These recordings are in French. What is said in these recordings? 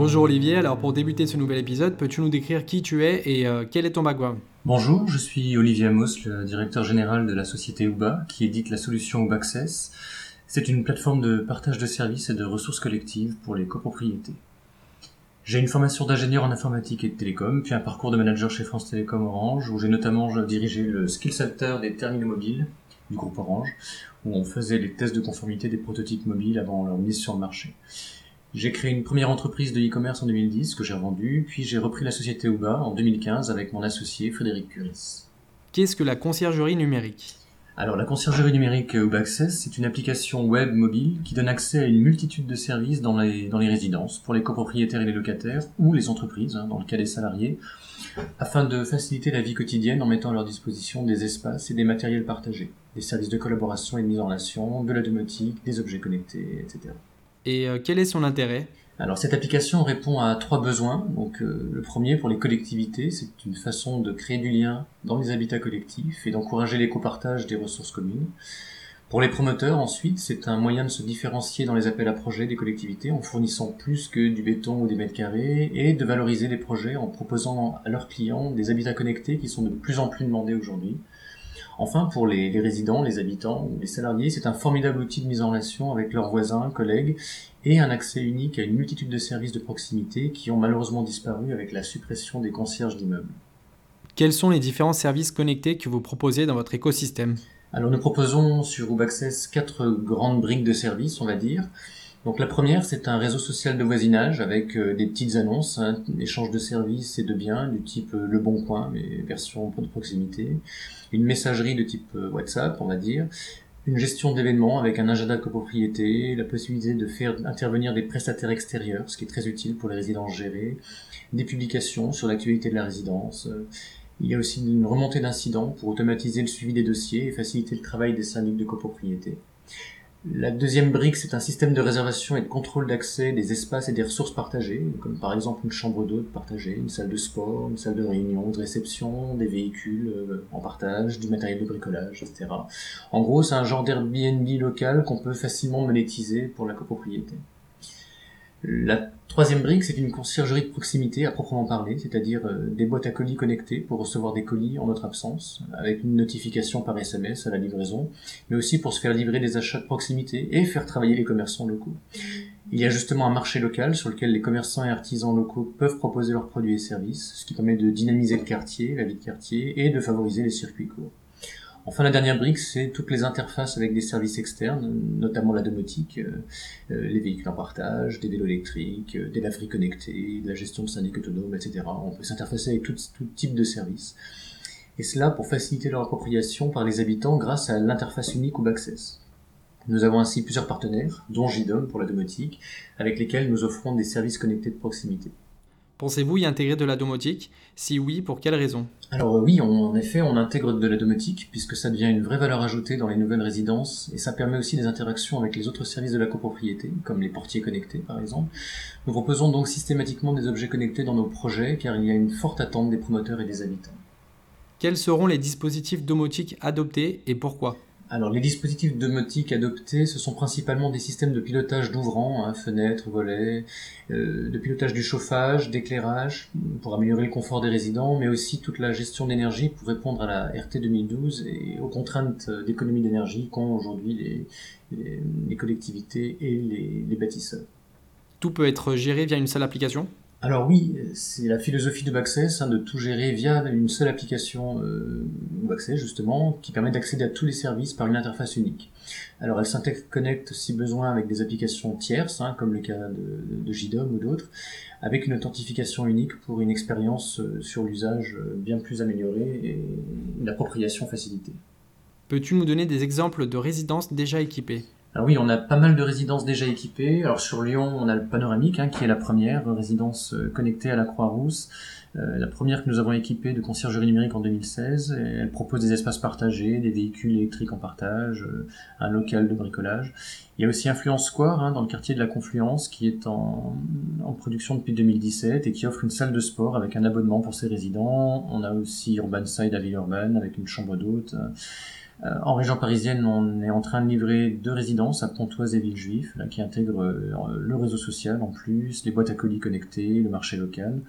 Bonjour Olivier, alors pour débuter ce nouvel épisode, peux-tu nous décrire qui tu es et euh, quel est ton background? Bonjour, je suis Olivier Amos, le directeur général de la société Uba, qui édite la solution Uba. C'est une plateforme de partage de services et de ressources collectives pour les copropriétés. J'ai une formation d'ingénieur en informatique et de télécom, puis un parcours de manager chez France Télécom Orange, où j'ai notamment dirigé le Skill Center des terminaux mobiles du groupe Orange, où on faisait les tests de conformité des prototypes mobiles avant leur mise sur le marché. J'ai créé une première entreprise de e-commerce en 2010 que j'ai revendue, puis j'ai repris la société Uba en 2015 avec mon associé Frédéric Curis. Qu'est-ce que la conciergerie numérique? Alors la conciergerie numérique Uba Access, c'est une application web mobile qui donne accès à une multitude de services dans les, dans les résidences, pour les copropriétaires et les locataires, ou les entreprises, hein, dans le cas des salariés, afin de faciliter la vie quotidienne en mettant à leur disposition des espaces et des matériels partagés, des services de collaboration et de mise en relation, de la domotique, des objets connectés, etc. Et euh, quel est son intérêt? Alors cette application répond à trois besoins. Donc euh, le premier pour les collectivités, c'est une façon de créer du lien dans les habitats collectifs et d'encourager l'éco-partage des ressources communes. Pour les promoteurs, ensuite, c'est un moyen de se différencier dans les appels à projets des collectivités en fournissant plus que du béton ou des mètres carrés et de valoriser les projets en proposant à leurs clients des habitats connectés qui sont de plus en plus demandés aujourd'hui. Enfin, pour les, résidents, les habitants ou les salariés, c'est un formidable outil de mise en relation avec leurs voisins, collègues, et un accès unique à une multitude de services de proximité qui ont malheureusement disparu avec la suppression des concierges d'immeubles. Quels sont les différents services connectés que vous proposez dans votre écosystème? Alors nous proposons sur WebAccess quatre grandes briques de services, on va dire. Donc la première, c'est un réseau social de voisinage avec euh, des petites annonces, hein, échange de services et de biens du type euh, Le Bon Coin, mais version de proximité, une messagerie de type euh, WhatsApp, on va dire, une gestion d'événements avec un agenda de copropriété, la possibilité de faire intervenir des prestataires extérieurs, ce qui est très utile pour les résidences gérées, des publications sur l'actualité de la résidence. Il y a aussi une remontée d'incidents pour automatiser le suivi des dossiers et faciliter le travail des syndics de copropriété. La deuxième brique, c'est un système de réservation et de contrôle d'accès des espaces et des ressources partagées, comme par exemple une chambre d'hôte partagée, une salle de sport, une salle de réunion, de réception, des véhicules euh, en partage, du matériel de bricolage, etc. En gros, c'est un genre d'Airbnb local qu'on peut facilement monétiser pour la copropriété. Troisième brique, c'est une conciergerie de proximité à proprement parler, c'est-à-dire euh, des boîtes à colis connectées pour recevoir des colis en notre absence, avec une notification par SMS à la livraison, mais aussi pour se faire livrer des achats de proximité et faire travailler les commerçants locaux. Il y a justement un marché local sur lequel les commerçants et artisans locaux peuvent proposer leurs produits et services, ce qui permet de dynamiser le quartier, la vie de quartier, et de favoriser les circuits courts. Enfin, la dernière brique, c'est toutes les interfaces avec des services externes, notamment la domotique, euh, euh, les véhicules en partage, des vélos électriques, euh, des laveries connectées, de la gestion de syndic autonome, etc. On peut s'interfacer avec tout, tout type de services. Et cela pour faciliter leur appropriation par les habitants grâce à l'interface unique ou Access. Nous avons ainsi plusieurs partenaires, dont JDOM pour la domotique, avec lesquels nous offrons des services connectés de proximité. Pensez-vous y intégrer de la domotique? Si oui, pour quelles raisons Alors euh, oui, en effet, on intègre de la domotique puisque ça devient une vraie valeur ajoutée dans les nouvelles résidences et ça permet aussi des interactions avec les autres services de la copropriété, comme les portiers connectés par exemple. Nous proposons donc systématiquement des objets connectés dans nos projets car il y a une forte attente des promoteurs et des habitants. Quels seront les dispositifs domotiques adoptés et pourquoi? Alors les dispositifs domotiques adoptés, ce sont principalement des systèmes de pilotage d'ouvrants, hein, fenêtres, volets, euh, de pilotage du chauffage, d'éclairage, pour améliorer le confort des résidents, mais aussi toute la gestion d'énergie pour répondre à la RT 2012 et aux contraintes d'économie d'énergie qu'ont aujourd'hui les, les, collectivités et les, les bâtisseurs. Tout peut être géré via une seule application? Alors oui, c'est la philosophie de Baccess hein, de tout gérer via une seule application euh, justement qui permet d'accéder à tous les services par une interface unique. Alors elle s'interconnecte si besoin avec des applications tierces, hein, comme le cas de, de JDOM ou d'autres, avec une authentification unique pour une expérience euh, sur l'usage euh, bien plus améliorée et une appropriation facilitée. Peux-tu nous donner des exemples de résidences déjà équipées? Alors oui, on a pas mal de résidences déjà équipées. Alors sur Lyon, on a le panoramique, hein, qui est la première résidence euh, connectée à la Croix-Rousse. Euh, la première que nous avons équipée de conciergerie numérique en 2016. elle propose des espaces partagés, des véhicules électriques en partage, euh, un local de bricolage. Il y a aussi Influence Square hein, dans le quartier de la Confluence qui est en, production depuis 2017 et qui offre une salle de sport avec un abonnement pour ses résidents. On a aussi Urban Side à Villeurbanne avec une chambre d'hôte en région parisienne, on est en train de livrer deux résidences à Pontoise et Villejuif, là, qui intègrent euh, le réseau social en plus, les boîtes à colis connectées, le marché local.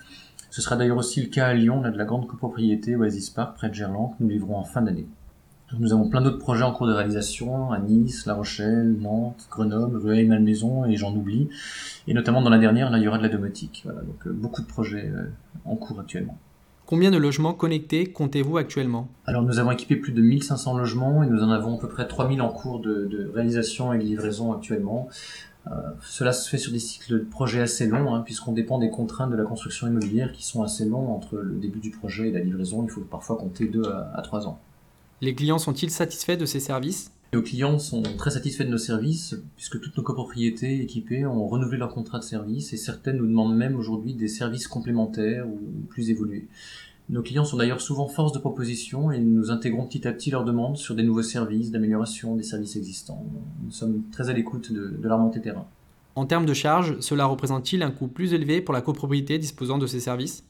Ce sera d'ailleurs aussi le cas à Lyon, là, de la grande copropriété Oasis Park près de Gerland, que nous livrons en fin d'année. Nous avons plein d'autres projets en cours de réalisation à Nice, La Rochelle, Nantes, Grenoble, Rueil, Malmaison et j'en oublie. Et notamment dans la dernière, là, il y aura de la domotique. Voilà, donc euh, beaucoup de projets en cours actuellement. Combien de logements connectés comptez-vous actuellement? Alors nous avons équipé plus de 1500 logements et nous en avons à peu près 3000 en cours de, réalisation et de livraison actuellement. Euh, cela se fait sur des cycles de projet assez longs, hein, puisqu'on dépend des contraintes de la construction immobilière qui sont assez longs entre le début du projet et la livraison. Il faut parfois compter 2 à 3 ans. Les clients sont-ils satisfaits de ces services? Nos clients sont très satisfaits de nos services puisque toutes nos copropriétés équipées ont renouvelé leur contrat de service et certaines nous demandent même aujourd'hui des services complémentaires ou plus évolués. Nos clients sont d'ailleurs souvent force de proposition et nous intégrons petit à petit leurs demandes sur des nouveaux services, d'amélioration des services existants. Nous sommes très à l'écoute de, de montée terrain. En termes de charges, cela représente-t-il un coût plus élevé pour la copropriété disposant de ces services?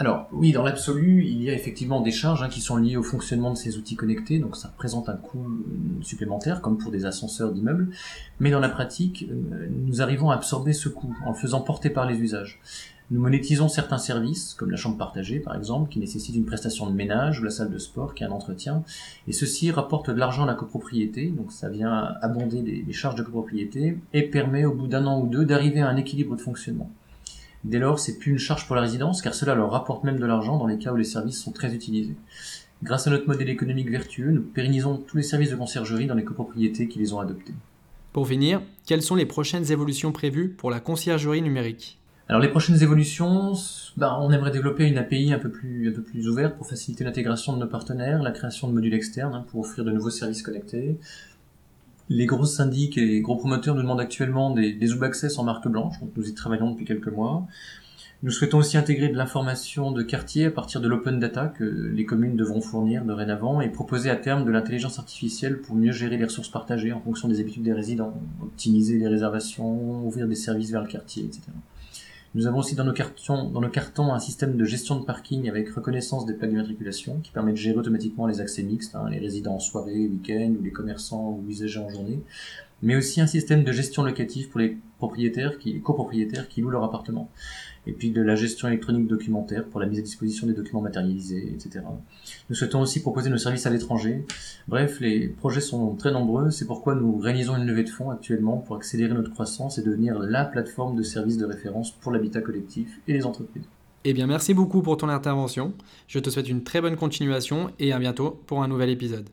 Alors oui, dans l'absolu, il y a effectivement des charges hein, qui sont liées au fonctionnement de ces outils connectés, donc ça représente un coût euh, supplémentaire, comme pour des ascenseurs d'immeubles, mais dans la pratique, euh, nous arrivons à absorber ce coût en le faisant porter par les usages. Nous monétisons certains services, comme la chambre partagée par exemple, qui nécessite une prestation de ménage, ou la salle de sport qui a un entretien, et ceci rapporte de l'argent à la copropriété, donc ça vient abonder les charges de copropriété, et permet au bout d'un an ou deux d'arriver à un équilibre de fonctionnement. Dès lors, c'est plus une charge pour la résidence, car cela leur rapporte même de l'argent dans les cas où les services sont très utilisés. Grâce à notre modèle économique vertueux, nous pérennisons tous les services de conciergerie dans les copropriétés qui les ont adoptés. Pour finir, quelles sont les prochaines évolutions prévues pour la conciergerie numérique? Alors les prochaines évolutions, ben, on aimerait développer une API un peu plus, un peu plus ouverte pour faciliter l'intégration de nos partenaires, la création de modules externes hein, pour offrir de nouveaux services connectés, les gros syndics et gros promoteurs nous demandent actuellement des, des en marque blanche, donc nous y travaillons depuis quelques mois. Nous souhaitons aussi intégrer de l'information de quartier à partir de l'open data que les communes devront fournir dorénavant et proposer à terme de l'intelligence artificielle pour mieux gérer les ressources partagées en fonction des habitudes des résidents, optimiser les réservations, ouvrir des services vers le quartier, etc. Nous avons aussi dans nos, cartons, un système de gestion de parking avec reconnaissance des plaques d'immatriculation qui permet de gérer automatiquement les accès mixtes, hein, les résidents en soirée, week-end ou les commerçants ou usagers en journée, mais aussi un système de gestion locative pour les propriétaires, copropriétaires qui louent leur appartement et puis de la gestion électronique documentaire pour la mise à disposition des documents matérialisés, etc. Nous souhaitons aussi proposer nos services à l'étranger. Bref, les projets sont très nombreux, c'est pourquoi nous réalisons une levée de fonds actuellement pour accélérer notre croissance et devenir la plateforme de services de référence pour l'habitat collectif et les entreprises. Eh bien, merci beaucoup pour ton intervention. Je te souhaite une très bonne continuation et à bientôt pour un nouvel épisode.